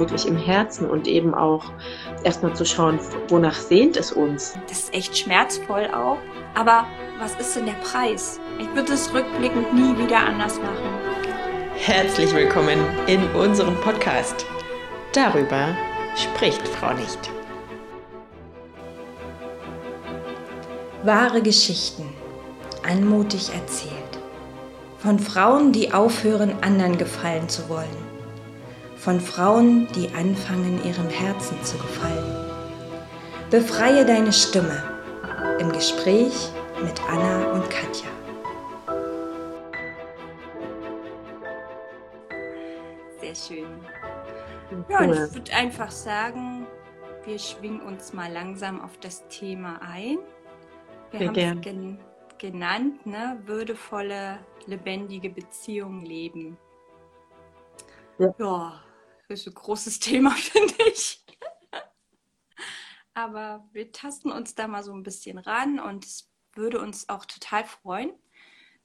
wirklich im Herzen und eben auch erstmal zu schauen, wonach sehnt es uns. Das ist echt schmerzvoll auch. Aber was ist denn der Preis? Ich würde es rückblickend nie wieder anders machen. Herzlich willkommen in unserem Podcast. Darüber spricht Frau nicht. Wahre Geschichten, anmutig erzählt. Von Frauen, die aufhören, anderen gefallen zu wollen von Frauen, die anfangen, ihrem Herzen zu gefallen. Befreie deine Stimme im Gespräch mit Anna und Katja. Sehr schön. Ja, und ich würde einfach sagen, wir schwingen uns mal langsam auf das Thema ein. Wir haben es gen genannt, ne? würdevolle, lebendige Beziehungen leben. Ja. ja ist ein großes Thema, finde ich. Aber wir tasten uns da mal so ein bisschen ran und es würde uns auch total freuen,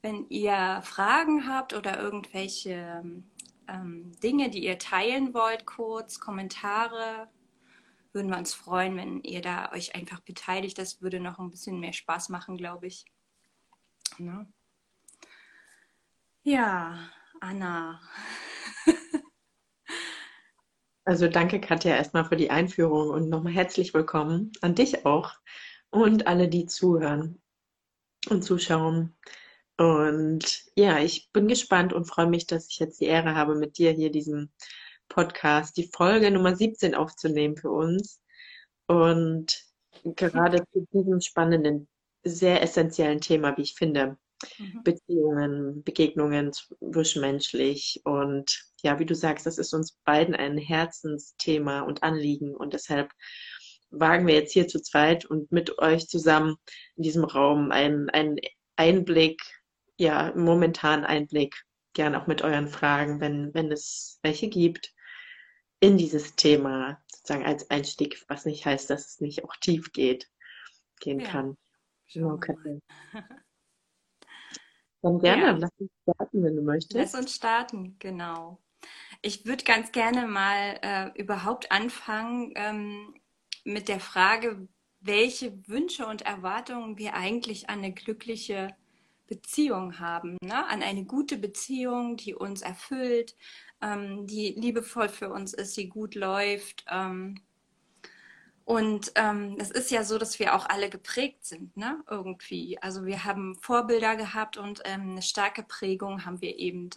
wenn ihr Fragen habt oder irgendwelche ähm, Dinge, die ihr teilen wollt, kurz, Kommentare. Würden wir uns freuen, wenn ihr da euch einfach beteiligt. Das würde noch ein bisschen mehr Spaß machen, glaube ich. Ne? Ja, Anna. Also danke, Katja, erstmal für die Einführung und nochmal herzlich willkommen an dich auch und alle, die zuhören und zuschauen. Und ja, ich bin gespannt und freue mich, dass ich jetzt die Ehre habe, mit dir hier diesen Podcast, die Folge Nummer 17 aufzunehmen für uns. Und gerade zu diesem spannenden, sehr essentiellen Thema, wie ich finde, mhm. Beziehungen, Begegnungen zwischenmenschlich und ja, wie du sagst, das ist uns beiden ein Herzensthema und Anliegen und deshalb wagen wir jetzt hier zu zweit und mit euch zusammen in diesem Raum einen, einen Einblick, ja, momentan Einblick, gern auch mit euren Fragen, wenn, wenn es welche gibt, in dieses Thema, sozusagen als Einstieg, was nicht heißt, dass es nicht auch tief geht, gehen ja. kann. Okay. Dann gerne, ja. lass uns starten, wenn du möchtest. Lass uns starten, genau. Ich würde ganz gerne mal äh, überhaupt anfangen ähm, mit der Frage, welche Wünsche und Erwartungen wir eigentlich an eine glückliche Beziehung haben, ne? an eine gute Beziehung, die uns erfüllt, ähm, die liebevoll für uns ist, die gut läuft. Ähm, und ähm, es ist ja so, dass wir auch alle geprägt sind, ne? Irgendwie. Also wir haben Vorbilder gehabt und ähm, eine starke Prägung haben wir eben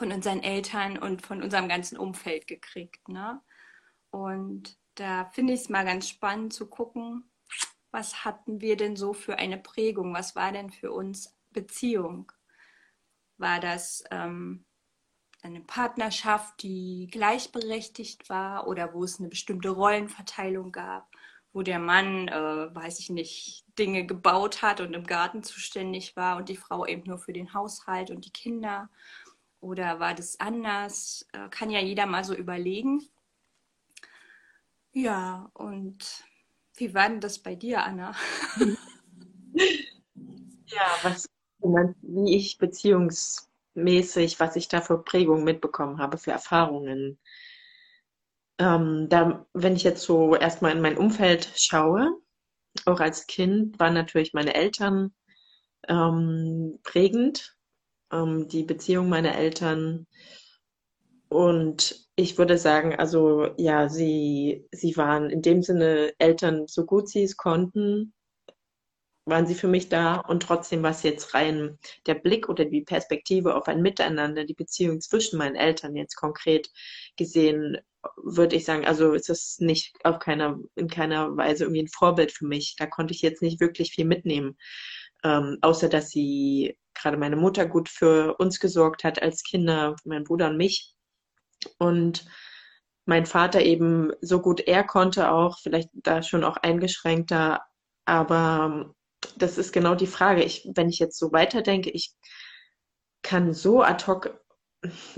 von unseren Eltern und von unserem ganzen Umfeld gekriegt. Ne? Und da finde ich es mal ganz spannend zu gucken, was hatten wir denn so für eine Prägung? Was war denn für uns Beziehung? War das ähm, eine Partnerschaft, die gleichberechtigt war oder wo es eine bestimmte Rollenverteilung gab, wo der Mann, äh, weiß ich nicht, Dinge gebaut hat und im Garten zuständig war und die Frau eben nur für den Haushalt und die Kinder? Oder war das anders? Äh, kann ja jeder mal so überlegen. Ja, und wie war denn das bei dir, Anna? ja, was wie ich beziehungsmäßig, was ich da für Prägungen mitbekommen habe, für Erfahrungen. Ähm, da, wenn ich jetzt so erstmal in mein Umfeld schaue, auch als Kind waren natürlich meine Eltern ähm, prägend ähm, die Beziehung meiner Eltern. Und ich würde sagen, also ja, sie, sie waren in dem Sinne Eltern, so gut sie es konnten, waren sie für mich da und trotzdem war es jetzt rein der Blick oder die Perspektive auf ein Miteinander, die Beziehung zwischen meinen Eltern jetzt konkret gesehen, würde ich sagen, also ist es nicht auf keiner, in keiner Weise irgendwie ein Vorbild für mich. Da konnte ich jetzt nicht wirklich viel mitnehmen, ähm, außer dass sie gerade meine Mutter gut für uns gesorgt hat als Kinder, mein Bruder und mich. Und mein Vater eben so gut er konnte auch, vielleicht da schon auch eingeschränkter, aber das ist genau die Frage. Ich, wenn ich jetzt so weiterdenke, ich kann so ad hoc,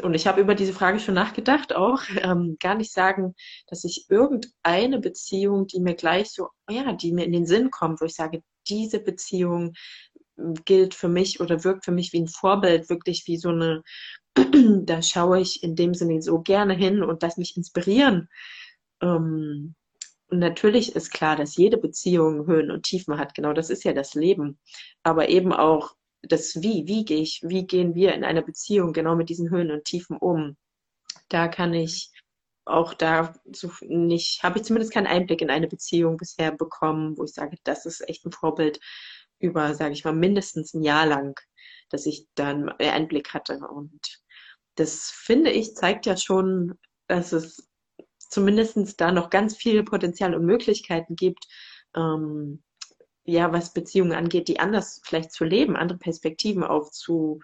und ich habe über diese Frage schon nachgedacht auch, ähm, gar nicht sagen, dass ich irgendeine Beziehung, die mir gleich so, ja, die mir in den Sinn kommt, wo ich sage, diese Beziehung gilt für mich oder wirkt für mich wie ein Vorbild, wirklich wie so eine da schaue ich in dem Sinne so gerne hin und lass mich inspirieren. Ähm, und natürlich ist klar, dass jede Beziehung Höhen und Tiefen hat. Genau, das ist ja das Leben. Aber eben auch das Wie. Wie gehe ich, wie gehen wir in einer Beziehung genau mit diesen Höhen und Tiefen um? Da kann ich auch da so nicht, habe ich zumindest keinen Einblick in eine Beziehung bisher bekommen, wo ich sage, das ist echt ein Vorbild über, sage ich mal, mindestens ein Jahr lang, dass ich dann Einblick hatte. Und das finde ich, zeigt ja schon, dass es zumindest da noch ganz viel Potenzial und Möglichkeiten gibt, ähm, ja, was Beziehungen angeht, die anders vielleicht zu leben, andere Perspektiven aufzuwerfen,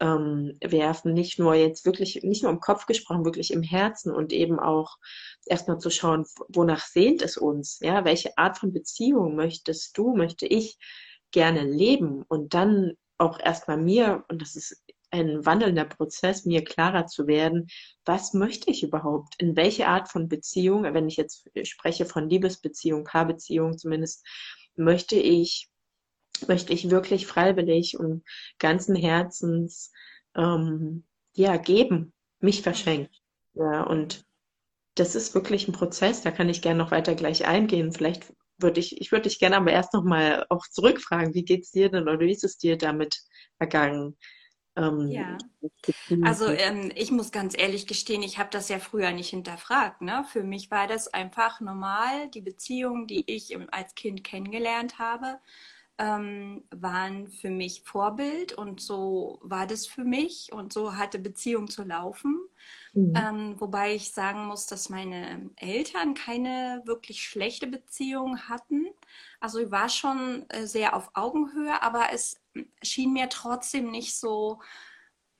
ähm, nicht nur jetzt wirklich, nicht nur im Kopf gesprochen, wirklich im Herzen und eben auch erstmal zu schauen, wonach sehnt es uns, ja, welche Art von Beziehung möchtest du, möchte ich gerne leben und dann auch erstmal mir, und das ist ein wandelnder Prozess, mir klarer zu werden, was möchte ich überhaupt? In welche Art von Beziehung, wenn ich jetzt spreche von Liebesbeziehung, Paarbeziehung zumindest, möchte ich, möchte ich wirklich freiwillig und ganzen Herzens ähm, ja, geben, mich verschenken. Ja, und das ist wirklich ein Prozess, da kann ich gerne noch weiter gleich eingehen. Vielleicht würde ich, ich würde dich gerne aber erst nochmal auch zurückfragen, wie geht's dir denn oder wie ist es dir damit ergangen? Ähm, ja. Also ähm, ich muss ganz ehrlich gestehen, ich habe das ja früher nicht hinterfragt. Ne? Für mich war das einfach normal. Die Beziehungen, die ich als Kind kennengelernt habe, ähm, waren für mich Vorbild und so war das für mich und so hatte Beziehung zu laufen. Mhm. Ähm, wobei ich sagen muss, dass meine Eltern keine wirklich schlechte Beziehung hatten. Also ich war schon äh, sehr auf Augenhöhe, aber es schien mir trotzdem nicht so.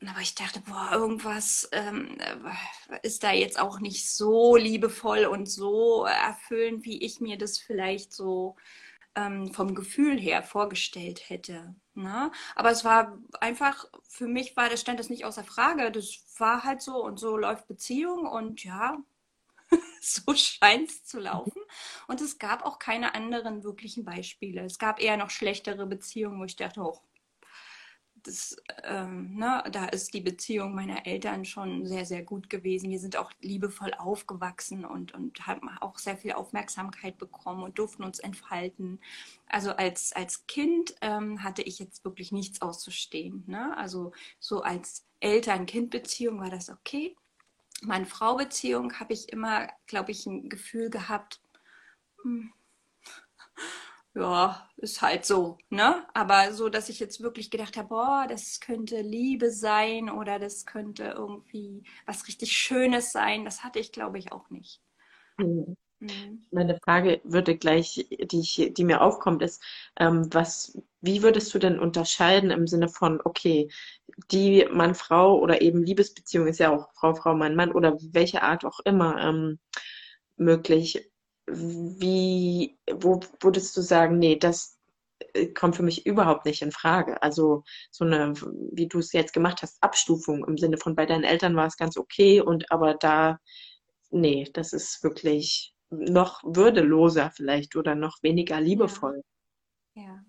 Aber ich dachte, boah, irgendwas ähm, äh, ist da jetzt auch nicht so liebevoll und so erfüllend, wie ich mir das vielleicht so ähm, vom Gefühl her vorgestellt hätte. Ne? Aber es war einfach, für mich war das stand das nicht außer Frage. Das war halt so und so läuft Beziehung und ja, so scheint es zu laufen. Und es gab auch keine anderen wirklichen Beispiele. Es gab eher noch schlechtere Beziehungen, wo ich dachte, oh, das, ähm, ne, da ist die Beziehung meiner Eltern schon sehr, sehr gut gewesen. Wir sind auch liebevoll aufgewachsen und, und haben auch sehr viel Aufmerksamkeit bekommen und durften uns entfalten. Also als, als Kind ähm, hatte ich jetzt wirklich nichts auszustehen. Ne? Also so als Eltern-Kind-Beziehung war das okay. Mann-Frau-Beziehung habe ich immer, glaube ich, ein Gefühl gehabt, hm, ja, ist halt so, ne? Aber so, dass ich jetzt wirklich gedacht habe, boah, das könnte Liebe sein oder das könnte irgendwie was richtig Schönes sein, das hatte ich, glaube ich, auch nicht. Mhm. Mhm. Meine Frage würde gleich, die, ich, die mir aufkommt, ist, ähm, was, wie würdest du denn unterscheiden im Sinne von, okay, die Mann-Frau oder eben Liebesbeziehung ist ja auch Frau, Frau, Mann, Mann oder welche Art auch immer ähm, möglich wie, wo würdest du sagen, nee, das äh, kommt für mich überhaupt nicht in Frage. Also so eine, wie du es jetzt gemacht hast, Abstufung im Sinne von bei deinen Eltern war es ganz okay und aber da, nee, das ist wirklich noch würdeloser vielleicht oder noch weniger liebevoll. Ja. ja.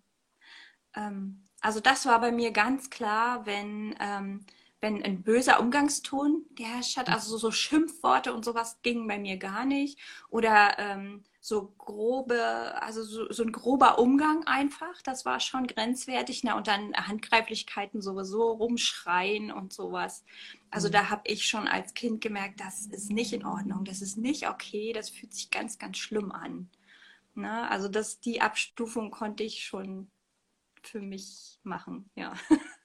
Ähm, also das war bei mir ganz klar, wenn ähm, wenn ein böser Umgangston geherrscht hat, also so Schimpfworte und sowas ging bei mir gar nicht. Oder ähm, so grobe, also so, so, ein grober Umgang einfach, das war schon grenzwertig. Na, und dann Handgreiflichkeiten sowieso, rumschreien und sowas. Also mhm. da habe ich schon als Kind gemerkt, das ist nicht in Ordnung, das ist nicht okay, das fühlt sich ganz, ganz schlimm an. Na, also das, die Abstufung konnte ich schon für mich machen, ja.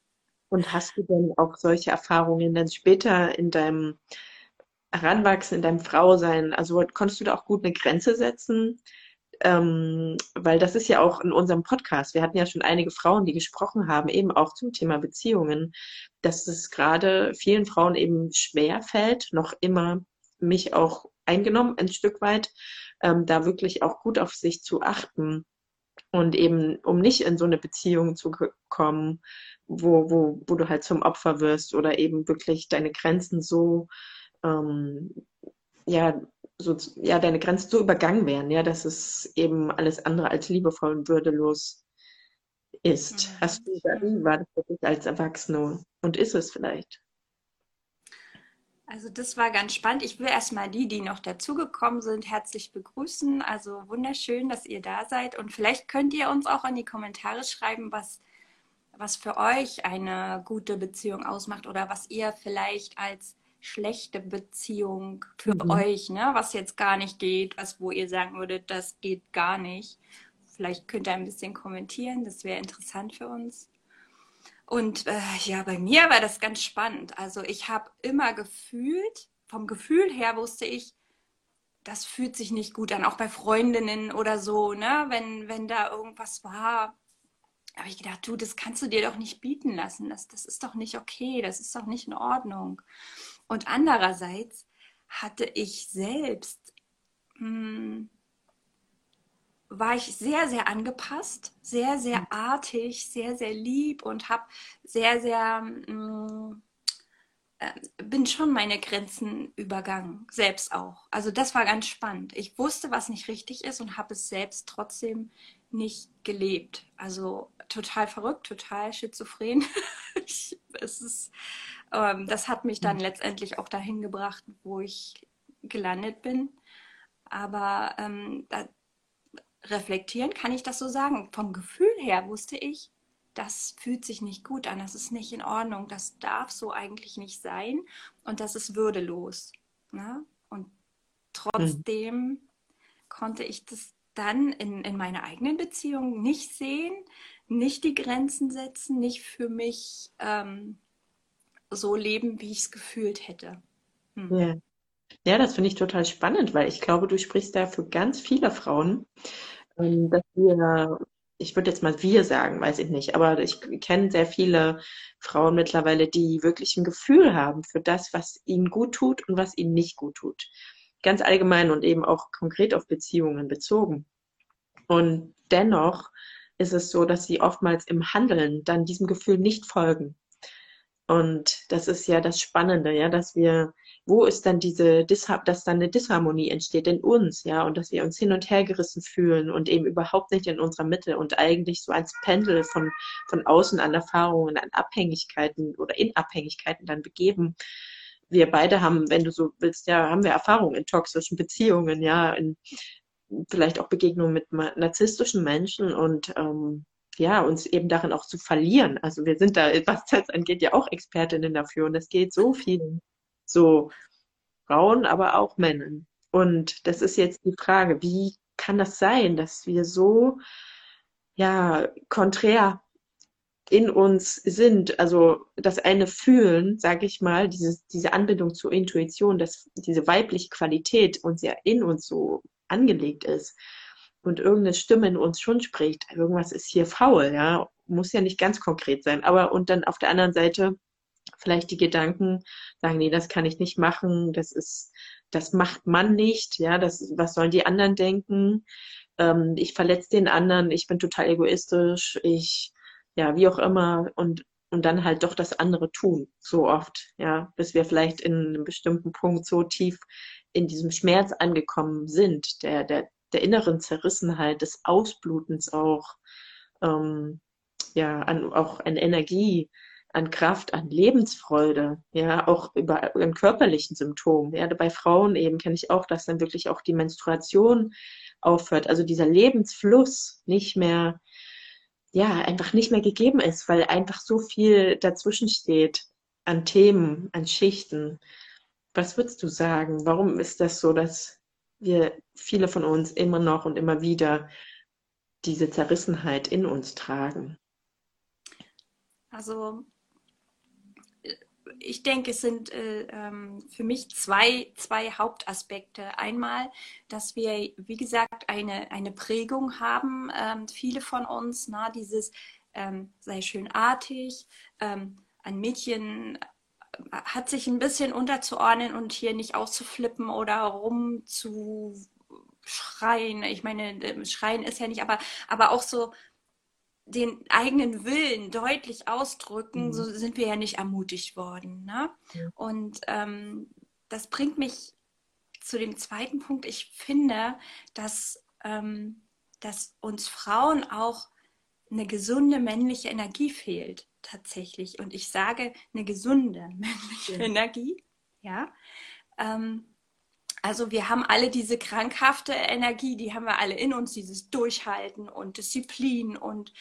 Und hast du denn auch solche Erfahrungen dann später in deinem Heranwachsen, in deinem Frausein? Also konntest du da auch gut eine Grenze setzen? Ähm, weil das ist ja auch in unserem Podcast. Wir hatten ja schon einige Frauen, die gesprochen haben, eben auch zum Thema Beziehungen, dass es gerade vielen Frauen eben schwer fällt, noch immer mich auch eingenommen, ein Stück weit, ähm, da wirklich auch gut auf sich zu achten und eben, um nicht in so eine Beziehung zu kommen, wo, wo, wo du halt zum Opfer wirst oder eben wirklich deine Grenzen so, ähm, ja, so, ja, deine Grenzen so übergangen werden, ja, dass es eben alles andere als liebevoll und würdelos ist. Mhm. Hast du, wie war das für dich als Erwachsene und ist es vielleicht? Also das war ganz spannend. Ich will erstmal die, die noch dazugekommen sind, herzlich begrüßen. Also wunderschön, dass ihr da seid. Und vielleicht könnt ihr uns auch in die Kommentare schreiben, was, was für euch eine gute Beziehung ausmacht oder was ihr vielleicht als schlechte Beziehung für mhm. euch, ne? was jetzt gar nicht geht, was wo ihr sagen würdet, das geht gar nicht. Vielleicht könnt ihr ein bisschen kommentieren, das wäre interessant für uns. Und äh, ja, bei mir war das ganz spannend. Also ich habe immer gefühlt, vom Gefühl her wusste ich, das fühlt sich nicht gut an, auch bei Freundinnen oder so, ne? Wenn, wenn da irgendwas war, habe ich gedacht, du, das kannst du dir doch nicht bieten lassen. Das, das ist doch nicht okay, das ist doch nicht in Ordnung. Und andererseits hatte ich selbst mh, hm, war ich sehr, sehr angepasst, sehr, sehr mhm. artig, sehr, sehr lieb und habe sehr, sehr, mh, mm, äh, bin schon meine Grenzen übergangen, selbst auch. Also das war ganz spannend. Ich wusste, was nicht richtig ist und habe es selbst trotzdem nicht gelebt. Also total verrückt, total schizophren. ich, es ist, ähm, das hat mich dann mhm. letztendlich auch dahin gebracht, wo ich gelandet bin. Aber ähm, da, reflektieren, kann ich das so sagen. Vom Gefühl her wusste ich, das fühlt sich nicht gut an, das ist nicht in Ordnung, das darf so eigentlich nicht sein und das ist würdelos. Ne? Und trotzdem mhm. konnte ich das dann in, in meiner eigenen Beziehung nicht sehen, nicht die Grenzen setzen, nicht für mich ähm, so leben, wie ich es gefühlt hätte. Hm. Ja. ja, das finde ich total spannend, weil ich glaube, du sprichst da für ganz viele Frauen, dass wir, ich würde jetzt mal wir sagen, weiß ich nicht, aber ich kenne sehr viele Frauen mittlerweile, die wirklich ein Gefühl haben für das, was ihnen gut tut und was ihnen nicht gut tut. Ganz allgemein und eben auch konkret auf Beziehungen bezogen. Und dennoch ist es so, dass sie oftmals im Handeln dann diesem Gefühl nicht folgen. Und das ist ja das Spannende, ja, dass wir wo ist dann diese, dass dann eine Disharmonie entsteht in uns, ja, und dass wir uns hin und her gerissen fühlen und eben überhaupt nicht in unserer Mitte und eigentlich so als Pendel von, von außen an Erfahrungen, an Abhängigkeiten oder in Abhängigkeiten dann begeben. Wir beide haben, wenn du so willst, ja, haben wir Erfahrungen in toxischen Beziehungen, ja, in vielleicht auch Begegnungen mit narzisstischen Menschen und ähm, ja, uns eben darin auch zu verlieren. Also wir sind da, was das angeht, ja auch Expertinnen dafür und es geht so vielen so Frauen, aber auch Männern. Und das ist jetzt die Frage, wie kann das sein, dass wir so, ja, konträr in uns sind, also das eine Fühlen, sage ich mal, dieses, diese Anbindung zur Intuition, dass diese weibliche Qualität uns ja in uns so angelegt ist und irgendeine Stimme in uns schon spricht, irgendwas ist hier faul, ja, muss ja nicht ganz konkret sein, aber und dann auf der anderen Seite vielleicht die Gedanken sagen, nee, das kann ich nicht machen, das ist, das macht man nicht, ja, das, was sollen die anderen denken? Ähm, ich verletze den anderen, ich bin total egoistisch, ich, ja, wie auch immer, und, und dann halt doch das andere tun, so oft, ja, bis wir vielleicht in einem bestimmten Punkt so tief in diesem Schmerz angekommen sind, der, der, der inneren Zerrissenheit, des Ausblutens auch, ähm, ja, an, auch an Energie, an Kraft, an Lebensfreude, ja, auch über an körperlichen Symptomen. Ja, bei Frauen eben kenne ich auch, dass dann wirklich auch die Menstruation aufhört, also dieser Lebensfluss nicht mehr, ja, einfach nicht mehr gegeben ist, weil einfach so viel dazwischen steht an Themen, an Schichten. Was würdest du sagen? Warum ist das so, dass wir viele von uns immer noch und immer wieder diese Zerrissenheit in uns tragen? Also ich denke, es sind äh, ähm, für mich zwei, zwei Hauptaspekte. Einmal, dass wir, wie gesagt, eine, eine Prägung haben, ähm, viele von uns, na, dieses ähm, sei schönartig, ähm, ein Mädchen äh, hat sich ein bisschen unterzuordnen und hier nicht auszuflippen oder rumzuschreien. Ich meine, äh, schreien ist ja nicht, aber, aber auch so den eigenen Willen deutlich ausdrücken, mhm. so sind wir ja nicht ermutigt worden. Ne? Ja. Und ähm, das bringt mich zu dem zweiten Punkt. Ich finde, dass, ähm, dass uns Frauen auch eine gesunde männliche Energie fehlt, tatsächlich. Und ich sage eine gesunde männliche. Energie. Ja. Ähm, also wir haben alle diese krankhafte Energie, die haben wir alle in uns, dieses Durchhalten und Disziplin und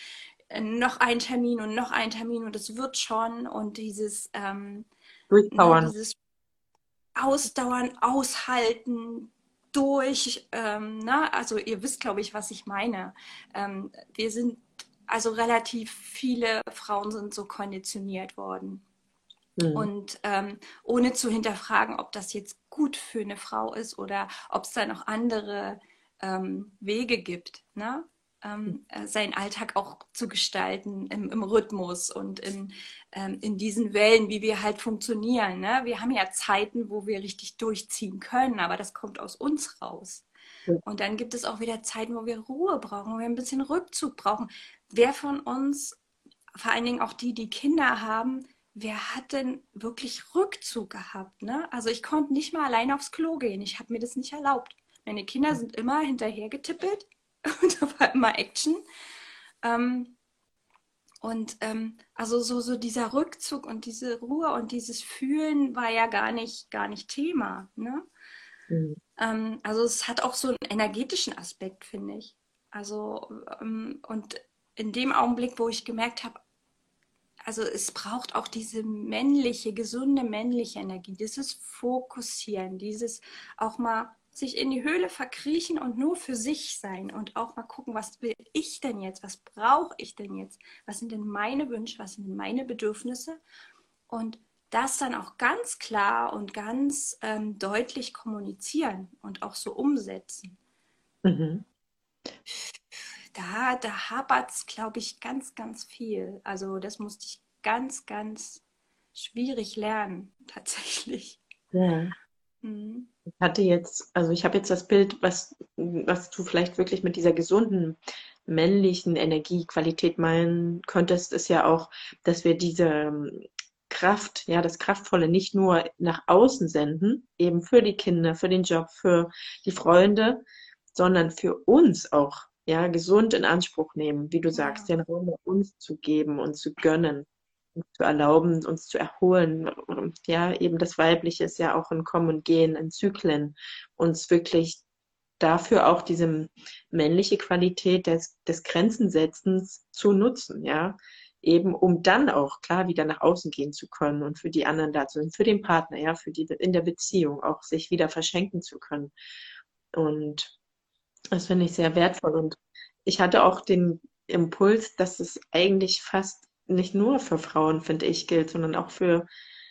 äh, noch ein Termin und noch ein Termin und es wird schon und dieses ähm, Durchpowern. Ne, dieses Ausdauern, Aushalten, durch, ähm, ne? also ihr wisst, glaube ich, was ich meine. Ähm, wir sind, also relativ viele Frauen sind so konditioniert worden. Mhm. Und ähm, ohne zu hinterfragen, ob das jetzt gut für eine Frau ist oder ob es da noch andere ähm, Wege gibt. Ne? ähm, äh, seinen Alltag auch zu gestalten im, im Rhythmus und in, ähm, in diesen Wellen, wie wir halt funktionieren. Ne? Wir haben ja Zeiten, wo wir richtig durchziehen können, aber das kommt aus uns raus. Und dann gibt es auch wieder Zeiten, wo wir Ruhe brauchen, wo wir ein bisschen Rückzug brauchen. Wer von uns, vor allen Dingen auch die, die Kinder haben, wer hat denn wirklich Rückzug gehabt? Ne? Also ich konnte nicht mal allein aufs Klo gehen. Ich habe mir das nicht erlaubt. Meine Kinder sind immer hinterher getippelt und da war immer Action. Ähm, und ähm, also so, so dieser Rückzug und diese Ruhe und dieses Fühlen war ja gar nicht, gar nicht Thema. Ne? Mhm. Ähm, also es hat auch so einen energetischen Aspekt, finde ich. Also ähm, und in dem Augenblick, wo ich gemerkt habe, also es braucht auch diese männliche, gesunde männliche Energie, dieses Fokussieren, dieses auch mal sich in die Höhle verkriechen und nur für sich sein und auch mal gucken, was will ich denn jetzt, was brauche ich denn jetzt, was sind denn meine Wünsche, was sind meine Bedürfnisse und das dann auch ganz klar und ganz ähm, deutlich kommunizieren und auch so umsetzen. Mhm. Da, da hapert es, glaube ich, ganz, ganz viel. Also das musste ich ganz, ganz schwierig lernen, tatsächlich. Ja. Mhm. Ich hatte jetzt, also ich habe jetzt das Bild, was, was du vielleicht wirklich mit dieser gesunden männlichen Energiequalität meinen könntest, ist ja auch, dass wir diese ähm, Kraft, ja, das Kraftvolle nicht nur nach außen senden, eben für die Kinder, für den Job, für die Freunde, sondern für uns auch, ja, gesund in Anspruch nehmen, wie du sagst, den Raum uns zu geben und zu gönnen zu erlauben, uns zu erholen. Ja, eben das Weibliche ist ja auch ein Kommen und Gehen, in Zyklen, uns wirklich dafür auch diese männliche Qualität des, des Grenzensetzens zu nutzen, ja, eben um dann auch klar wieder nach außen gehen zu können und für die anderen da zu sein, für den Partner, ja, für die in der Beziehung auch sich wieder verschenken zu können. Und das finde ich sehr wertvoll. Und ich hatte auch den Impuls, dass es eigentlich fast nicht nur für Frauen, finde ich, gilt, sondern auch für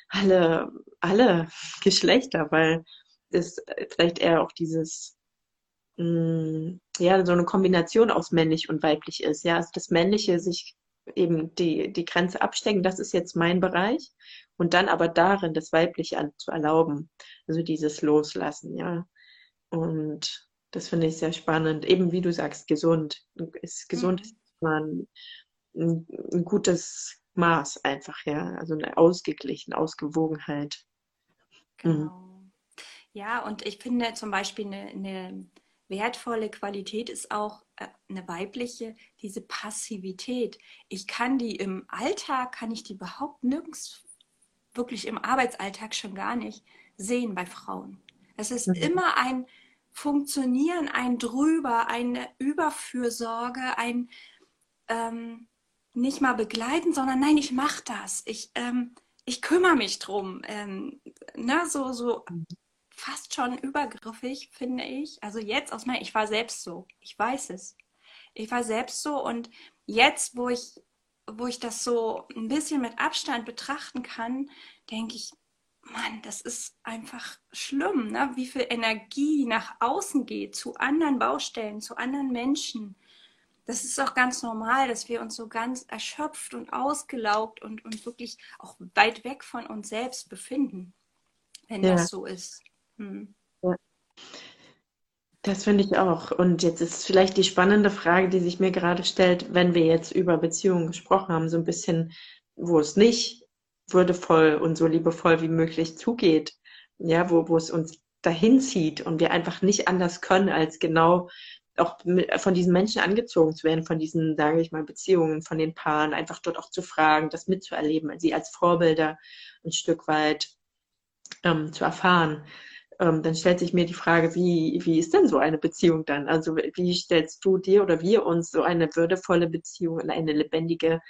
alle, alle Geschlechter, weil es vielleicht eher auch dieses, mh, mm, ja, so eine Kombination aus männlich und weiblich ist. Ja, also das Männliche sich eben die, die Grenze abstecken, das ist jetzt mein Bereich. Und dann aber darin das Weibliche an, zu erlauben. Also dieses Loslassen, ja. Und das finde ich sehr spannend. Eben wie du sagst, gesund. Ist gesund mhm. ist man ein, ein gutes Maß einfach, ja. Also eine ausgeglichen, Ausgewogenheit. Mhm. Genau. Mhm. Ja, und ich finde zum Beispiel eine, eine wertvolle Qualität ist auch äh, eine weibliche, diese Passivität. Ich kann die im Alltag, kann ich die überhaupt nirgends, wirklich im Arbeitsalltag schon gar nicht sehen bei Frauen. Es ist mhm. immer ein Funktionieren, ein Drüber, eine Überfürsorge, ein, ähm, nicht mal begleiten, sondern nein, ich mache das. Ich, ähm, ich kümmere mich drum. Ähm, ne, so, so fast schon übergriffig, finde ich. Also jetzt aus meiner, ich war selbst so. Ich weiß es. Ich war selbst so und jetzt, wo ich, wo ich das so ein bisschen mit Abstand betrachten kann, denke ich, Mann, das ist einfach schlimm, ne? wie viel Energie nach außen geht, zu anderen Baustellen, zu anderen Menschen das ist auch ganz normal, dass wir uns so ganz erschöpft und ausgelaugt und, und wirklich auch weit weg von uns selbst befinden, wenn ja. das so ist. Hm. Ja. Das finde ich auch. Und jetzt ist vielleicht die spannende Frage, die sich mir gerade stellt, wenn wir jetzt über Beziehungen gesprochen haben, so ein bisschen, wo es nicht würdevoll und so liebevoll wie möglich zugeht, ja, wo, wo es uns dahin zieht und wir einfach nicht anders können, als genau auch von diesen Menschen angezogen zu werden, von diesen, sage ich mal, Beziehungen, von den Paaren, einfach dort auch zu fragen, das mitzuerleben, sie als Vorbilder ein Stück weit ähm, zu erfahren, ähm, dann stellt sich mir die Frage, wie, wie ist denn so eine Beziehung dann? Also wie stellst du dir oder wir uns so eine würdevolle Beziehung, eine lebendige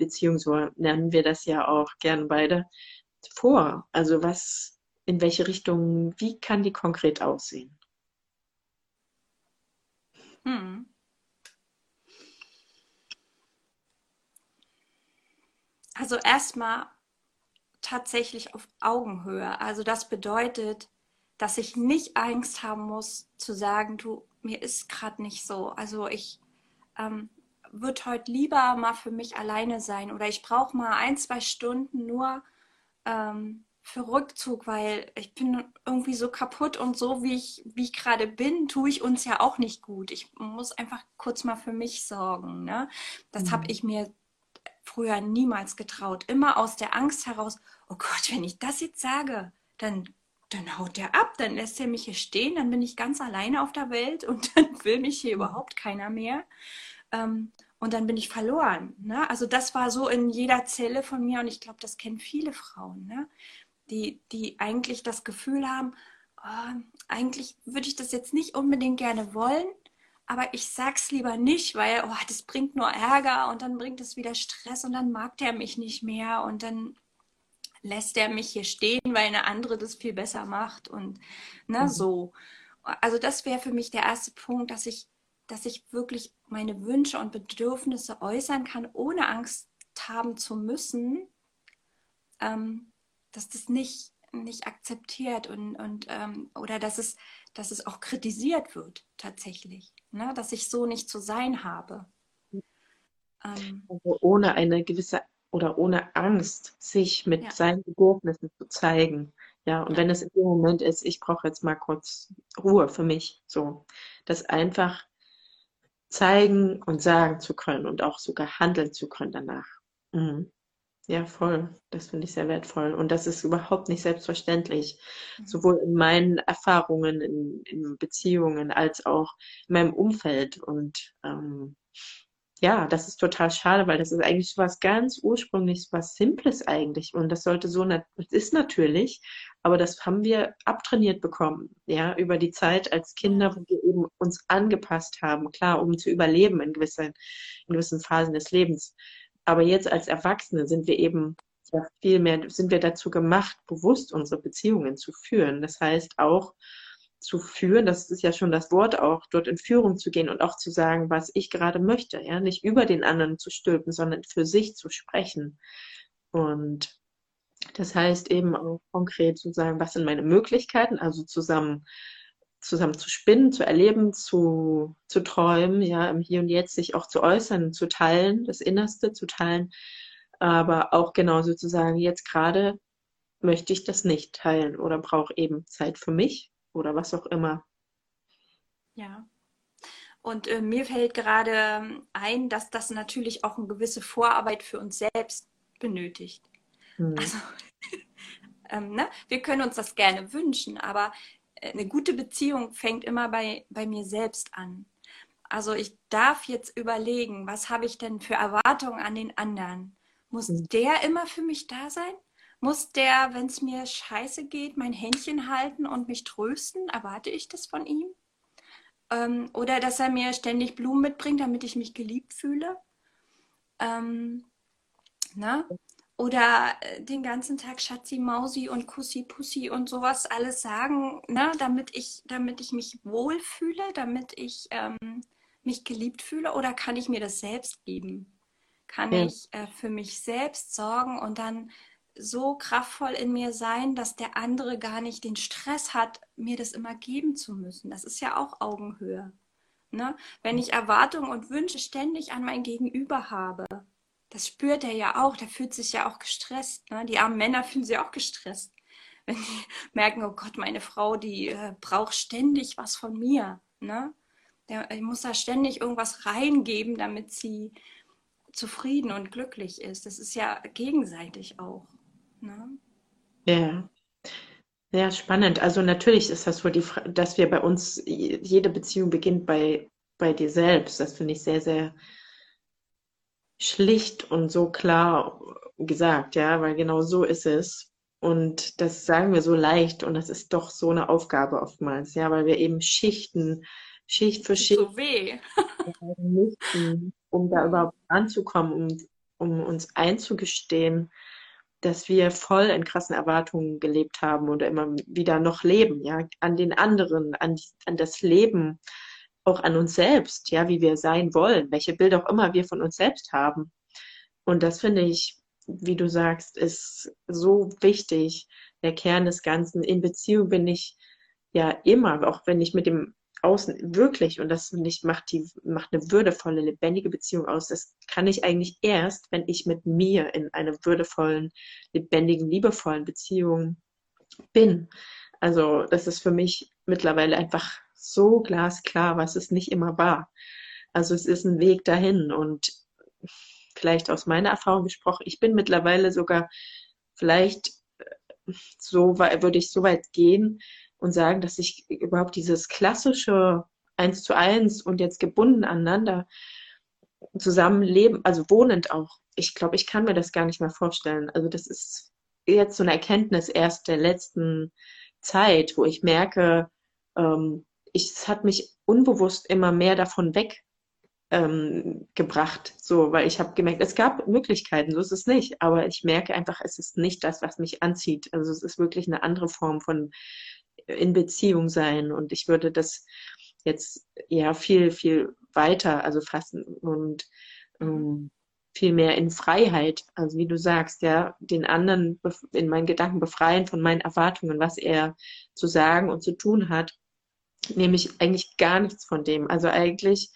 Beziehung, so nennen wir das ja auch gern beide, vor? Also was, in welche Richtung, wie kann die konkret aussehen? Hm. Also erstmal tatsächlich auf Augenhöhe. Also das bedeutet, dass ich nicht Angst haben muss zu sagen, du, mir ist gerade nicht so. Also ich ähm, würde heute lieber mal für mich alleine sein oder ich brauche mal ein, zwei Stunden nur ähm, für Rückzug, weil ich bin irgendwie so kaputt und so, wie ich, wie ich gerade bin, tue ich uns ja auch nicht gut. Ich muss einfach kurz mal für mich sorgen. Ne? Das mhm. habe ich mir früher niemals getraut. Immer aus der Angst heraus, oh Gott, wenn ich das jetzt sage, dann, dann haut der ab, dann lässt er mich hier stehen, dann bin ich ganz alleine auf der Welt und dann will mich hier überhaupt keiner mehr. Ähm, und dann bin ich verloren. Ne? Also das war so in jeder Zelle von mir und ich glaube, das kennen viele Frauen, ne? die, die eigentlich das Gefühl haben, oh, eigentlich würde ich das jetzt nicht unbedingt gerne wollen, aber ich sag's lieber nicht, weil oh, das bringt nur Ärger und dann bringt es wieder Stress und dann mag der mich nicht mehr und dann lässt er mich hier stehen, weil eine andere das viel besser macht und ne, mhm. so. Also das wäre für mich der erste Punkt, dass ich, dass ich wirklich meine Wünsche und Bedürfnisse äußern kann, ohne Angst haben zu müssen, ähm, dass das nicht, nicht akzeptiert und, und ähm, oder dass es, dass es auch kritisiert wird tatsächlich ne? dass ich so nicht zu sein habe. Ähm, also ohne eine gewisse oder ohne Angst, sich mit ja. seinen Bedürfnissen zu zeigen. Ja, und ja. wenn es in dem Moment ist, ich brauche jetzt mal kurz Ruhe für mich, so, das einfach zeigen und sagen zu können und auch sogar handeln zu können danach. Mhm. Ja, voll. Das finde ich sehr wertvoll. Und das ist überhaupt nicht selbstverständlich. Mhm. Sowohl in meinen Erfahrungen, in, in, Beziehungen, als auch in meinem Umfeld. Und ähm, ja, das ist total schade, weil das ist eigentlich so was ganz ursprünglich, so was Simples eigentlich. Und das sollte so, das ist natürlich, aber das haben wir abtrainiert bekommen, ja, über die Zeit als Kinder, wo wir eben uns angepasst haben, klar, um zu überleben in gewissen, in gewissen Phasen des Lebens. Aber jetzt als Erwachsene sind wir eben ja viel mehr, sind wir dazu gemacht, bewusst unsere Beziehungen zu führen. Das heißt auch zu führen, das ist ja schon das Wort auch, dort in Führung zu gehen und auch zu sagen, was ich gerade möchte, ja, nicht über den anderen zu stülpen, sondern für sich zu sprechen. Und das heißt eben auch konkret zu sagen, was sind meine Möglichkeiten, also zusammen zusammen zu spinnen, zu erleben, zu, zu träumen, ja, im Hier und Jetzt sich auch zu äußern, zu teilen, das Innerste zu teilen, aber auch genauso zu sagen, jetzt gerade möchte ich das nicht teilen oder brauche eben Zeit für mich oder was auch immer. Ja. Und äh, mir fällt gerade ähm, ein, dass das natürlich auch eine gewisse Vorarbeit für uns selbst benötigt. Hm. Also, ähm, ne? wir können uns das gerne wünschen, aber eine gute Beziehung fängt immer bei, bei mir selbst an. Also ich darf jetzt überlegen, was habe ich denn für Erwartungen an den anderen? Muss mhm. der immer für mich da sein? Muss der, wenn es mir scheiße geht, mein Händchen halten und mich trösten? Erwarte ich das von ihm? Ähm, oder dass er mir ständig Blumen mitbringt, damit ich mich geliebt fühle? Ähm, na? oder äh, den ganzen Tag Schatzi, Mausi und Kussi, Pussi und sowas alles sagen, ne, damit ich, damit ich mich wohlfühle, damit ich ähm, mich geliebt fühle, oder kann ich mir das selbst geben? Kann ja. ich äh, für mich selbst sorgen und dann so kraftvoll in mir sein, dass der andere gar nicht den Stress hat, mir das immer geben zu müssen. Das ist ja auch Augenhöhe. Ne? Wenn ich Erwartungen und Wünsche ständig an mein Gegenüber habe, das spürt er ja auch, der fühlt sich ja auch gestresst. Ne? Die armen Männer fühlen sich auch gestresst, wenn die merken, oh Gott, meine Frau, die äh, braucht ständig was von mir. Ne? Der, ich muss da ständig irgendwas reingeben, damit sie zufrieden und glücklich ist. Das ist ja gegenseitig auch. Ne? Ja. Ja, spannend. Also natürlich ist das so, die, dass wir bei uns, jede Beziehung beginnt bei, bei dir selbst. Das finde ich sehr, sehr schlicht und so klar gesagt, ja, weil genau so ist es. Und das sagen wir so leicht und das ist doch so eine Aufgabe oftmals, ja, weil wir eben Schichten, Schicht für Schicht so weh. müssen, um da überhaupt anzukommen, um, um uns einzugestehen, dass wir voll in krassen Erwartungen gelebt haben oder immer wieder noch leben, ja, an den anderen, an, an das Leben, auch an uns selbst, ja, wie wir sein wollen, welche Bilder auch immer wir von uns selbst haben. Und das finde ich, wie du sagst, ist so wichtig, der Kern des Ganzen. In Beziehung bin ich ja immer, auch wenn ich mit dem Außen wirklich, und das nicht macht die, macht eine würdevolle, lebendige Beziehung aus. Das kann ich eigentlich erst, wenn ich mit mir in einer würdevollen, lebendigen, liebevollen Beziehung bin. Also, das ist für mich mittlerweile einfach so glasklar, was es nicht immer war. Also, es ist ein Weg dahin und vielleicht aus meiner Erfahrung gesprochen, ich bin mittlerweile sogar vielleicht so würde ich so weit gehen, und sagen, dass ich überhaupt dieses klassische eins zu eins und jetzt gebunden aneinander zusammenleben, also wohnend auch. Ich glaube, ich kann mir das gar nicht mehr vorstellen. Also das ist jetzt so eine Erkenntnis erst der letzten Zeit, wo ich merke, ähm, ich, es hat mich unbewusst immer mehr davon weg ähm, gebracht, so, weil ich habe gemerkt, es gab Möglichkeiten, so ist es nicht, aber ich merke einfach, es ist nicht das, was mich anzieht. Also es ist wirklich eine andere Form von in Beziehung sein. Und ich würde das jetzt ja viel, viel weiter, also fassen und ähm, viel mehr in Freiheit, also wie du sagst, ja, den anderen in meinen Gedanken befreien von meinen Erwartungen, was er zu sagen und zu tun hat, nehme ich eigentlich gar nichts von dem. Also eigentlich,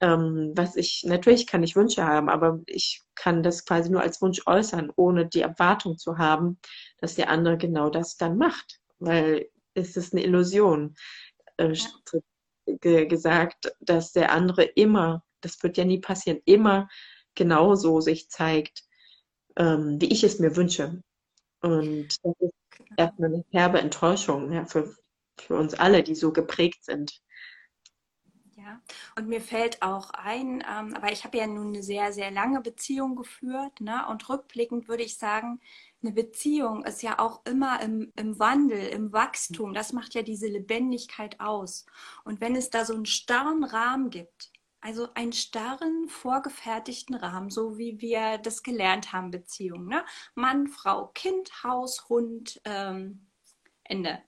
ähm, was ich, natürlich kann ich Wünsche haben, aber ich kann das quasi nur als Wunsch äußern, ohne die Erwartung zu haben, dass der andere genau das dann macht. Weil ist es eine Illusion. Äh, ja. gesagt, dass der andere immer, das wird ja nie passieren, immer genauso sich zeigt, ähm, wie ich es mir wünsche. Und das ist genau. erstmal eine herbe Enttäuschung ja, für, für uns alle, die so geprägt sind. Ja, und mir fällt auch ein, ähm, aber ich habe ja nun eine sehr, sehr lange Beziehung geführt, ne? Und rückblickend würde ich sagen, eine Beziehung ist ja auch immer im, im Wandel, im Wachstum. Das macht ja diese Lebendigkeit aus. Und wenn es da so einen starren Rahmen gibt, also einen starren, vorgefertigten Rahmen, so wie wir das gelernt haben, Beziehungen. Ne? Mann, Frau, Kind, Haus, Hund, ähm, Ende.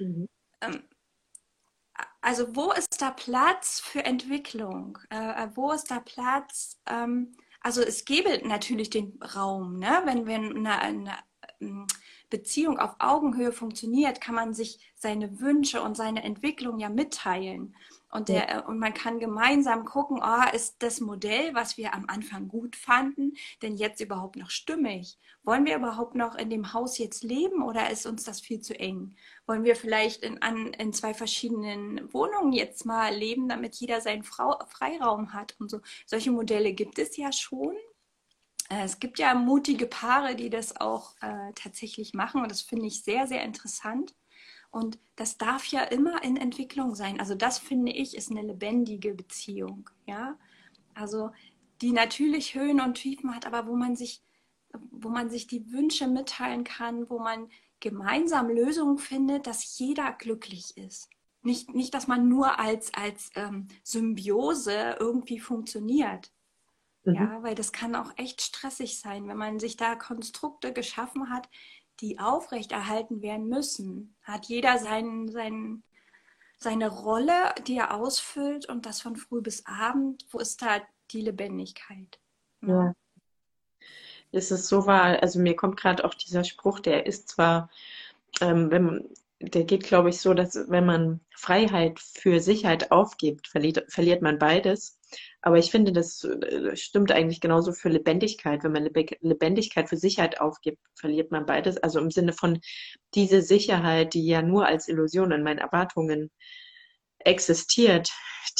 Mhm. Ähm, also wo ist da Platz für Entwicklung? Äh, wo ist da Platz ähm, also es gäbe natürlich den Raum, ne? wenn, wenn eine, eine ähm, Beziehung auf Augenhöhe funktioniert, kann man sich seine Wünsche und seine Entwicklung ja mitteilen. Und, der, ja. Äh, und man kann gemeinsam gucken, oh, ist das Modell, was wir am Anfang gut fanden, denn jetzt überhaupt noch stimmig? Wollen wir überhaupt noch in dem Haus jetzt leben oder ist uns das viel zu eng? Wollen wir vielleicht in, an, in zwei verschiedenen Wohnungen jetzt mal leben, damit jeder seinen Frau, Freiraum hat und so? Solche Modelle gibt es ja schon. Äh, es gibt ja mutige Paare, die das auch äh, tatsächlich machen und das finde ich sehr, sehr interessant. Und das darf ja immer in Entwicklung sein. Also das finde ich ist eine lebendige Beziehung, ja. Also die natürlich Höhen und Tiefen hat, aber wo man sich, wo man sich die Wünsche mitteilen kann, wo man gemeinsam Lösungen findet, dass jeder glücklich ist. Nicht, nicht dass man nur als, als ähm, Symbiose irgendwie funktioniert. Mhm. Ja, weil das kann auch echt stressig sein, wenn man sich da Konstrukte geschaffen hat, die aufrechterhalten werden müssen, hat jeder sein, sein, seine Rolle, die er ausfüllt und das von früh bis abend. Wo ist da die Lebendigkeit? Ja. Es ist so wahr, also mir kommt gerade auch dieser Spruch, der ist zwar, ähm, wenn der geht, glaube ich, so, dass wenn man Freiheit für Sicherheit aufgibt, verliert, verliert man beides. Aber ich finde, das äh, stimmt eigentlich genauso für Lebendigkeit. Wenn man Lebendigkeit für Sicherheit aufgibt, verliert man beides. Also im Sinne von diese Sicherheit, die ja nur als Illusion in meinen Erwartungen existiert,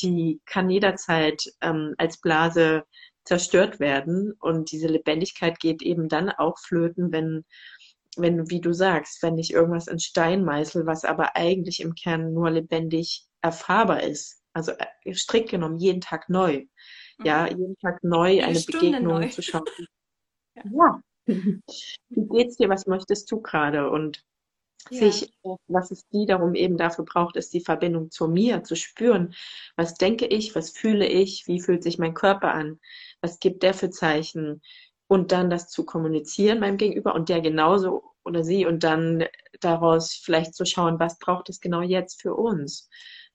die kann jederzeit ähm, als Blase zerstört werden. Und diese Lebendigkeit geht eben dann auch flöten, wenn, wenn, wie du sagst, wenn ich irgendwas in Stein meißel, was aber eigentlich im Kern nur lebendig erfahrbar ist. Also äh, strikt genommen jeden Tag neu. Ja, mhm. jeden Tag neu eine Stunde Begegnung neu. zu schaffen. ja. ja. Wie geht's dir? Was möchtest du gerade? Und ja. sich, was es wiederum eben dafür braucht, ist die Verbindung zu mir, zu spüren. Was denke ich? Was fühle ich? Wie fühlt sich mein Körper an? Was gibt der für Zeichen? Und dann das zu kommunizieren meinem Gegenüber und der genauso oder sie und dann daraus vielleicht zu schauen, was braucht es genau jetzt für uns?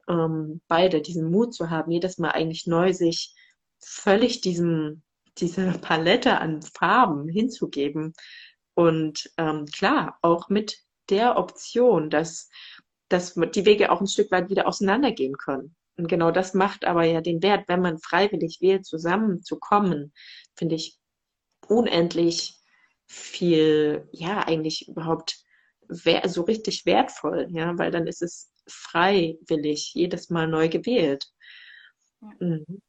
Ähm, beide diesen Mut zu haben, jedes Mal eigentlich neu sich völlig diesem, diese Palette an Farben hinzugeben. Und ähm, klar, auch mit der Option, dass, dass die Wege auch ein Stück weit wieder auseinandergehen können. Und genau das macht aber ja den Wert, wenn man freiwillig wählt, zusammenzukommen, finde ich unendlich viel, ja, eigentlich überhaupt so richtig wertvoll, ja, weil dann ist es freiwillig jedes Mal neu gewählt. Mhm.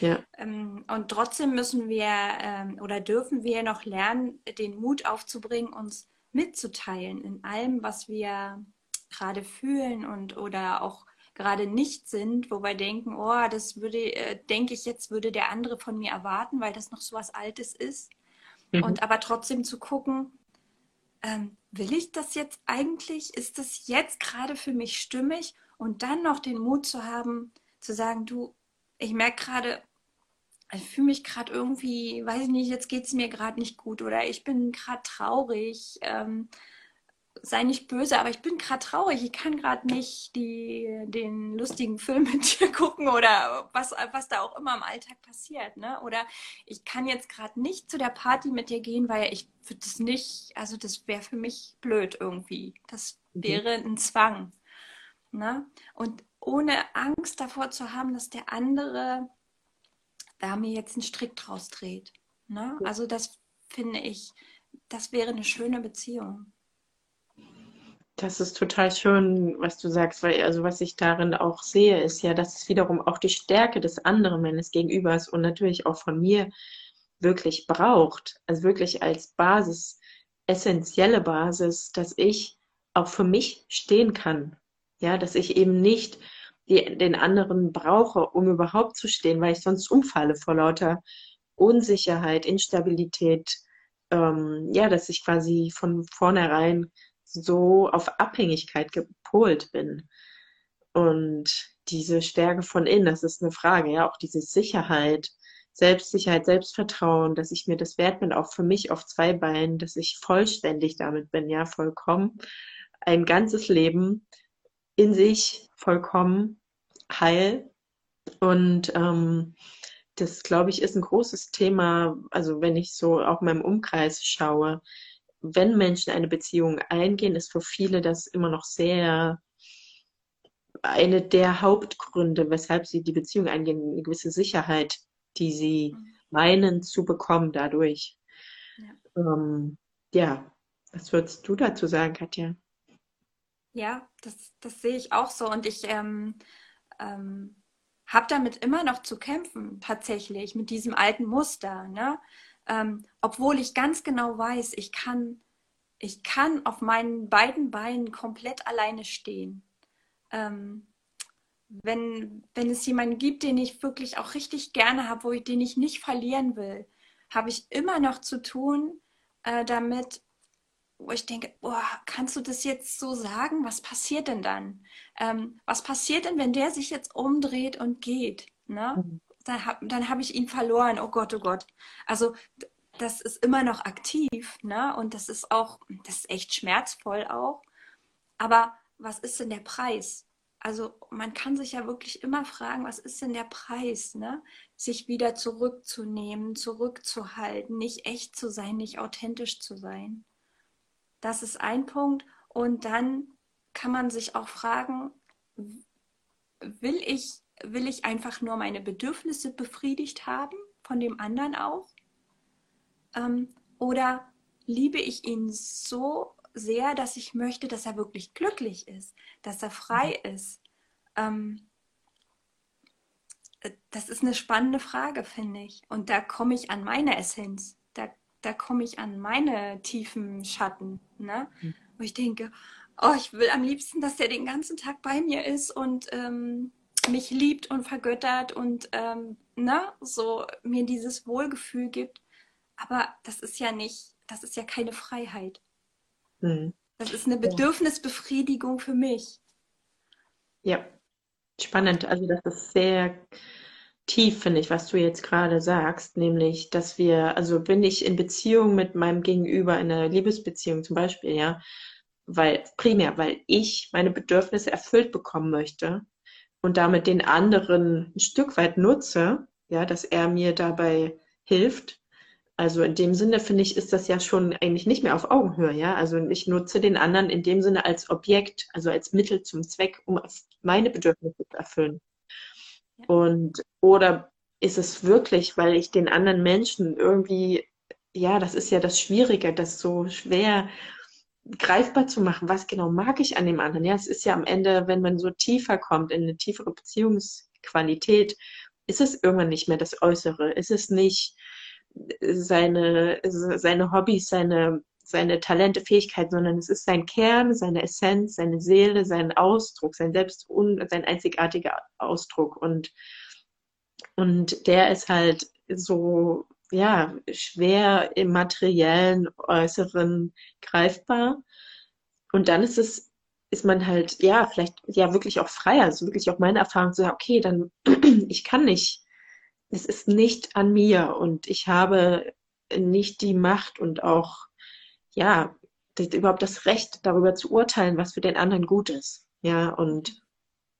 Ja. Ähm, und trotzdem müssen wir ähm, oder dürfen wir noch lernen, den Mut aufzubringen, uns mitzuteilen in allem, was wir gerade fühlen und oder auch gerade nicht sind, wo wir denken, oh, das würde, äh, denke ich jetzt, würde der andere von mir erwarten, weil das noch so was Altes ist. Mhm. Und aber trotzdem zu gucken, ähm, will ich das jetzt eigentlich? Ist das jetzt gerade für mich stimmig? Und dann noch den Mut zu haben, zu sagen, du, ich merke gerade, ich fühle mich gerade irgendwie, weiß ich nicht, jetzt geht es mir gerade nicht gut oder ich bin gerade traurig. Ähm, sei nicht böse, aber ich bin gerade traurig. Ich kann gerade nicht die, den lustigen Film mit dir gucken oder was, was da auch immer im Alltag passiert. Ne? Oder ich kann jetzt gerade nicht zu der Party mit dir gehen, weil ich würde das nicht, also das wäre für mich blöd irgendwie. Das mhm. wäre ein Zwang. Ne? Und ohne Angst davor zu haben, dass der andere da mir jetzt einen Strick draus dreht. Ne? Also das finde ich, das wäre eine schöne Beziehung. Das ist total schön, was du sagst, weil also was ich darin auch sehe, ist ja, dass es wiederum auch die Stärke des anderen meines Gegenübers und natürlich auch von mir wirklich braucht. Also wirklich als Basis, essentielle Basis, dass ich auch für mich stehen kann. Ja, dass ich eben nicht die, den anderen brauche, um überhaupt zu stehen, weil ich sonst umfalle vor lauter Unsicherheit, Instabilität. Ähm, ja, dass ich quasi von vornherein so auf Abhängigkeit gepolt bin. Und diese Stärke von innen, das ist eine Frage, ja, auch diese Sicherheit, Selbstsicherheit, Selbstvertrauen, dass ich mir das wert bin, auch für mich auf zwei Beinen, dass ich vollständig damit bin, ja, vollkommen. Ein ganzes Leben in sich vollkommen heil. Und ähm, das, glaube ich, ist ein großes Thema, also wenn ich so auch meinem Umkreis schaue, wenn Menschen eine Beziehung eingehen, ist für viele das immer noch sehr eine der Hauptgründe, weshalb sie die Beziehung eingehen, eine gewisse Sicherheit, die sie mhm. meinen zu bekommen dadurch. Ja. Ähm, ja, was würdest du dazu sagen, Katja? Ja, das, das sehe ich auch so. Und ich ähm, ähm, habe damit immer noch zu kämpfen, tatsächlich, mit diesem alten Muster. Ne? Ähm, obwohl ich ganz genau weiß, ich kann, ich kann auf meinen beiden Beinen komplett alleine stehen. Ähm, wenn, wenn es jemanden gibt, den ich wirklich auch richtig gerne habe, wo ich, den ich nicht verlieren will, habe ich immer noch zu tun äh, damit, wo ich denke, boah, kannst du das jetzt so sagen? Was passiert denn dann? Ähm, was passiert denn, wenn der sich jetzt umdreht und geht? Ne? Mhm dann habe hab ich ihn verloren. Oh Gott, oh Gott. Also das ist immer noch aktiv, ne? Und das ist auch, das ist echt schmerzvoll auch. Aber was ist denn der Preis? Also man kann sich ja wirklich immer fragen, was ist denn der Preis, ne? Sich wieder zurückzunehmen, zurückzuhalten, nicht echt zu sein, nicht authentisch zu sein. Das ist ein Punkt. Und dann kann man sich auch fragen, will ich will ich einfach nur meine Bedürfnisse befriedigt haben, von dem anderen auch? Ähm, oder liebe ich ihn so sehr, dass ich möchte, dass er wirklich glücklich ist, dass er frei mhm. ist? Ähm, das ist eine spannende Frage, finde ich. Und da komme ich an meine Essenz. Da, da komme ich an meine tiefen Schatten. Ne? Mhm. Wo ich denke, oh, ich will am liebsten, dass der den ganzen Tag bei mir ist und ähm, mich liebt und vergöttert und ähm, ne, so mir dieses Wohlgefühl gibt. Aber das ist ja nicht das ist ja keine Freiheit. Mhm. Das ist eine Bedürfnisbefriedigung für mich. Ja, spannend. Also das ist sehr tief, finde ich, was du jetzt gerade sagst, nämlich, dass wir, also bin ich in Beziehung mit meinem Gegenüber, in einer Liebesbeziehung zum Beispiel, ja, weil, primär, weil ich meine Bedürfnisse erfüllt bekommen möchte und damit den anderen ein Stück weit nutze, ja, dass er mir dabei hilft. Also in dem Sinne finde ich, ist das ja schon eigentlich nicht mehr auf Augenhöhe, ja. Also ich nutze den anderen in dem Sinne als Objekt, also als Mittel zum Zweck, um meine Bedürfnisse zu erfüllen. Und oder ist es wirklich, weil ich den anderen Menschen irgendwie, ja, das ist ja das Schwierige, das so schwer greifbar zu machen, was genau mag ich an dem anderen. Ja, es ist ja am Ende, wenn man so tiefer kommt, in eine tiefere Beziehungsqualität, ist es irgendwann nicht mehr das Äußere. Ist es nicht seine, seine Hobbys, seine, seine Talente, Fähigkeiten, sondern es ist sein Kern, seine Essenz, seine Seele, sein Ausdruck, sein selbst, sein einzigartiger Ausdruck. Und, und der ist halt so ja, schwer im materiellen, äußeren greifbar. Und dann ist es, ist man halt, ja, vielleicht ja wirklich auch freier. Also wirklich auch meine Erfahrung zu sagen, okay, dann, ich kann nicht. Es ist nicht an mir und ich habe nicht die Macht und auch, ja, das, überhaupt das Recht, darüber zu urteilen, was für den anderen gut ist. Ja, und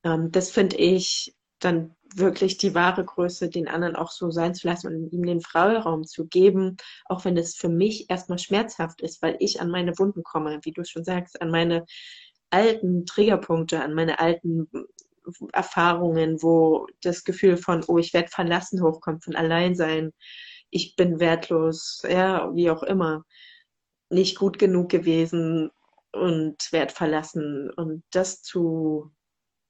ähm, das finde ich dann wirklich die wahre Größe, den anderen auch so sein zu lassen und ihm den Freiraum zu geben, auch wenn es für mich erstmal schmerzhaft ist, weil ich an meine Wunden komme, wie du schon sagst, an meine alten Triggerpunkte, an meine alten Erfahrungen, wo das Gefühl von, oh, ich werde verlassen hochkommt, von Alleinsein, ich bin wertlos, ja, wie auch immer, nicht gut genug gewesen und werde verlassen. Und das zu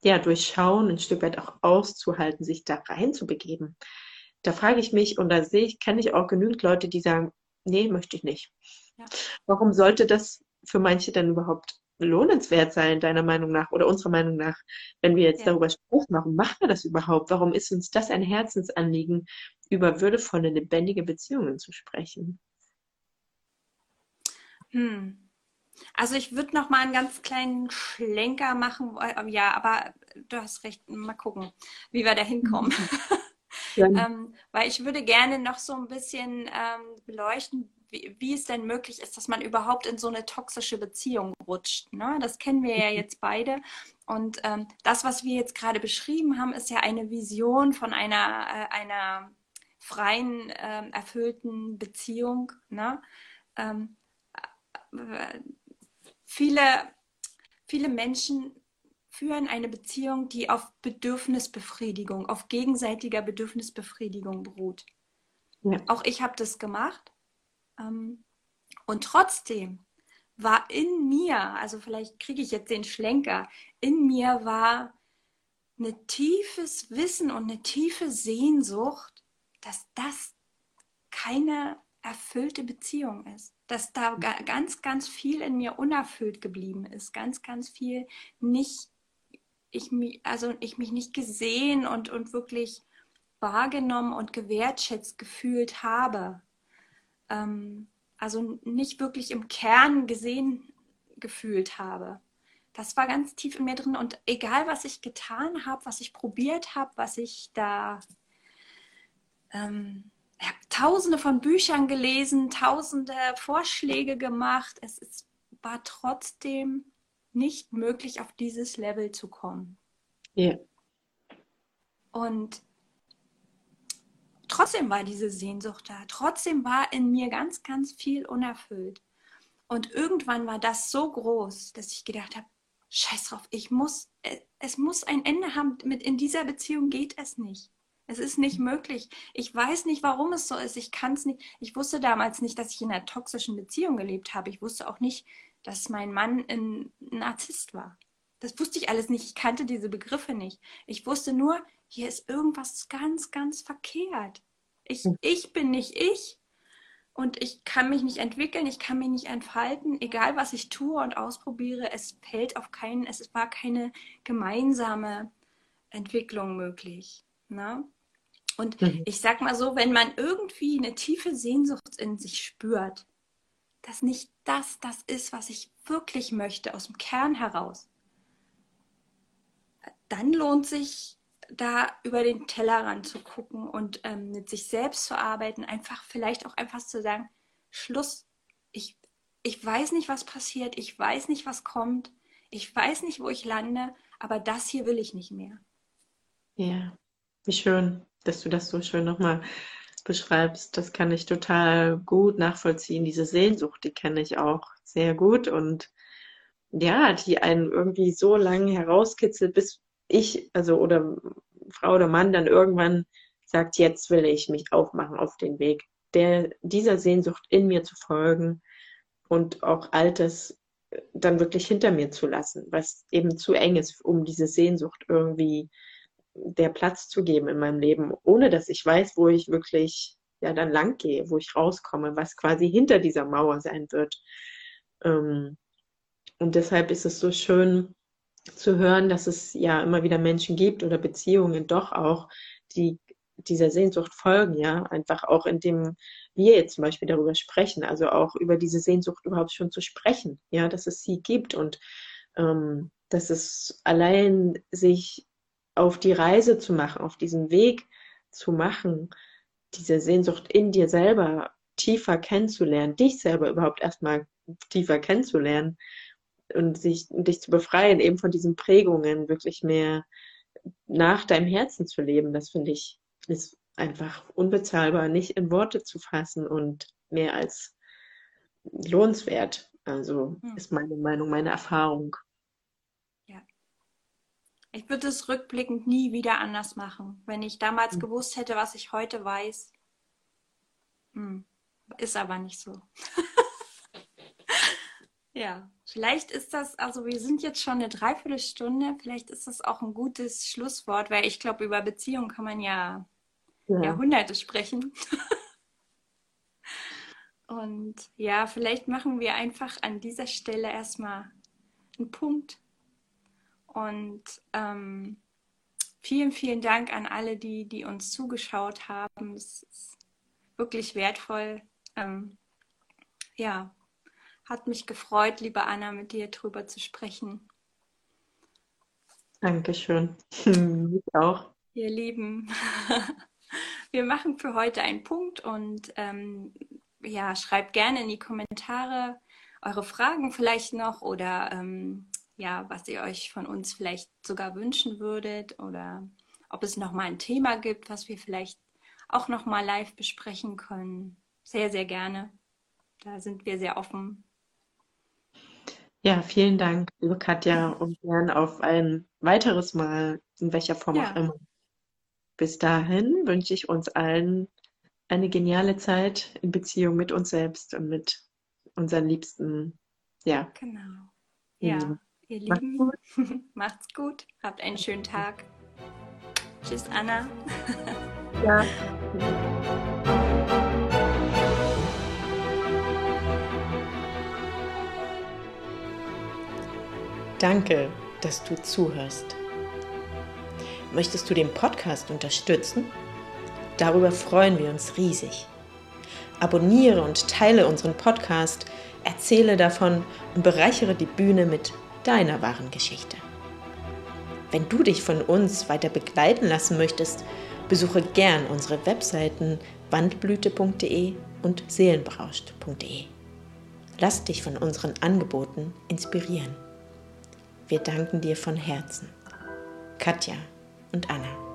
ja, durchschauen, ein Stück weit auch auszuhalten, sich da reinzubegeben. Da frage ich mich, und da sehe ich, kenne ich auch genügend Leute, die sagen, nee, möchte ich nicht. Ja. Warum sollte das für manche dann überhaupt lohnenswert sein, deiner Meinung nach oder unserer Meinung nach, wenn wir jetzt ja. darüber sprechen, warum machen wir das überhaupt? Warum ist uns das ein Herzensanliegen, über würdevolle, lebendige Beziehungen zu sprechen? Hm. Also ich würde noch mal einen ganz kleinen Schlenker machen. Äh, ja, aber du hast recht. Mal gucken, wie wir da hinkommen. ähm, weil ich würde gerne noch so ein bisschen ähm, beleuchten, wie, wie, es denn möglich ist, dass man überhaupt in so eine toxische Beziehung rutscht. Ne? Das kennen wir ja mhm. jetzt beide. Und ähm, das, was wir jetzt gerade beschrieben haben, ist ja eine Vision von einer, äh, einer freien, äh, erfüllten Beziehung. Ne? Viele, viele Menschen führen eine Beziehung, die auf Bedürfnisbefriedigung, auf gegenseitiger Bedürfnisbefriedigung beruht. Ja. Auch ich habe das gemacht. Ähm, und trotzdem war in mir, also vielleicht kriege ich jetzt den Schlenker, in mir war ein tiefes Wissen und eine tiefe Sehnsucht, dass das keine erfüllte Beziehung ist. Dass da ganz, ganz viel in mir unerfüllt geblieben ist. Ganz, ganz viel nicht, ich mich, also ich mich nicht gesehen und, und wirklich wahrgenommen und gewertschätzt gefühlt habe. Ähm, also nicht wirklich im Kern gesehen gefühlt habe. Das war ganz tief in mir drin und egal, was ich getan habe, was ich probiert habe, was ich da ähm, habe tausende von Büchern gelesen, tausende Vorschläge gemacht. Es ist, war trotzdem nicht möglich, auf dieses Level zu kommen. Ja. Yeah. Und trotzdem war diese Sehnsucht da. Trotzdem war in mir ganz, ganz viel unerfüllt. Und irgendwann war das so groß, dass ich gedacht habe, scheiß drauf, ich muss, es muss ein Ende haben. Mit in dieser Beziehung geht es nicht. Es ist nicht möglich. Ich weiß nicht, warum es so ist. Ich kann es nicht. Ich wusste damals nicht, dass ich in einer toxischen Beziehung gelebt habe. Ich wusste auch nicht, dass mein Mann ein Narzisst war. Das wusste ich alles nicht. Ich kannte diese Begriffe nicht. Ich wusste nur, hier ist irgendwas ganz, ganz verkehrt. Ich, hm. ich bin nicht ich und ich kann mich nicht entwickeln, ich kann mich nicht entfalten, egal was ich tue und ausprobiere, es fällt auf keinen, es war keine gemeinsame Entwicklung möglich. Ne? Und mhm. ich sag mal so, wenn man irgendwie eine tiefe Sehnsucht in sich spürt, dass nicht das das ist, was ich wirklich möchte, aus dem Kern heraus, dann lohnt sich da über den Tellerrand zu gucken und ähm, mit sich selbst zu arbeiten, einfach vielleicht auch einfach zu sagen, Schluss, ich, ich weiß nicht, was passiert, ich weiß nicht, was kommt, ich weiß nicht, wo ich lande, aber das hier will ich nicht mehr. Ja, wie schön, dass du das so schön nochmal beschreibst. Das kann ich total gut nachvollziehen. Diese Sehnsucht, die kenne ich auch sehr gut und ja, die einen irgendwie so lange herauskitzelt, bis ich, also oder Frau oder Mann dann irgendwann sagt, jetzt will ich mich aufmachen auf den Weg, der, dieser Sehnsucht in mir zu folgen und auch Altes dann wirklich hinter mir zu lassen, was eben zu eng ist, um diese Sehnsucht irgendwie der Platz zu geben in meinem Leben, ohne dass ich weiß, wo ich wirklich ja dann lang gehe, wo ich rauskomme, was quasi hinter dieser Mauer sein wird. Ähm, und deshalb ist es so schön zu hören, dass es ja immer wieder Menschen gibt oder Beziehungen doch auch, die dieser Sehnsucht folgen, ja, einfach auch indem wir jetzt zum Beispiel darüber sprechen, also auch über diese Sehnsucht überhaupt schon zu sprechen, ja, dass es sie gibt und ähm, dass es allein sich auf die Reise zu machen, auf diesen Weg zu machen, diese Sehnsucht in dir selber tiefer kennenzulernen, dich selber überhaupt erstmal tiefer kennenzulernen und sich, dich zu befreien, eben von diesen Prägungen, wirklich mehr nach deinem Herzen zu leben, das finde ich, ist einfach unbezahlbar, nicht in Worte zu fassen und mehr als lohnenswert. Also hm. ist meine Meinung, meine Erfahrung. Ich würde es rückblickend nie wieder anders machen. Wenn ich damals mhm. gewusst hätte, was ich heute weiß. Hm. Ist aber nicht so. ja, vielleicht ist das, also wir sind jetzt schon eine Dreiviertelstunde, vielleicht ist das auch ein gutes Schlusswort, weil ich glaube, über Beziehungen kann man ja, ja. Jahrhunderte sprechen. Und ja, vielleicht machen wir einfach an dieser Stelle erstmal einen Punkt und ähm, vielen, vielen Dank an alle, die, die uns zugeschaut haben. Es ist wirklich wertvoll. Ähm, ja, hat mich gefreut, liebe Anna, mit dir drüber zu sprechen. Dankeschön. Ich auch. Ihr Lieben, wir machen für heute einen Punkt und ähm, ja, schreibt gerne in die Kommentare eure Fragen vielleicht noch oder ähm, ja, was ihr euch von uns vielleicht sogar wünschen würdet oder ob es noch mal ein Thema gibt, was wir vielleicht auch noch mal live besprechen können. Sehr, sehr gerne. Da sind wir sehr offen. Ja, vielen Dank, liebe Katja, und gern auf ein weiteres Mal, in welcher Form ja. auch immer. Bis dahin wünsche ich uns allen eine geniale Zeit in Beziehung mit uns selbst und mit unseren Liebsten. Ja. Genau. Ja. Ihr Lieben, macht's gut. macht's gut. Habt einen schönen Tag. Tschüss, Anna. ja. Danke, dass du zuhörst. Möchtest du den Podcast unterstützen? Darüber freuen wir uns riesig. Abonniere und teile unseren Podcast, erzähle davon und bereichere die Bühne mit deiner wahren Geschichte. Wenn du dich von uns weiter begleiten lassen möchtest, besuche gern unsere Webseiten wandblüte.de und seelenberauscht.de. Lass dich von unseren Angeboten inspirieren. Wir danken dir von Herzen. Katja und Anna.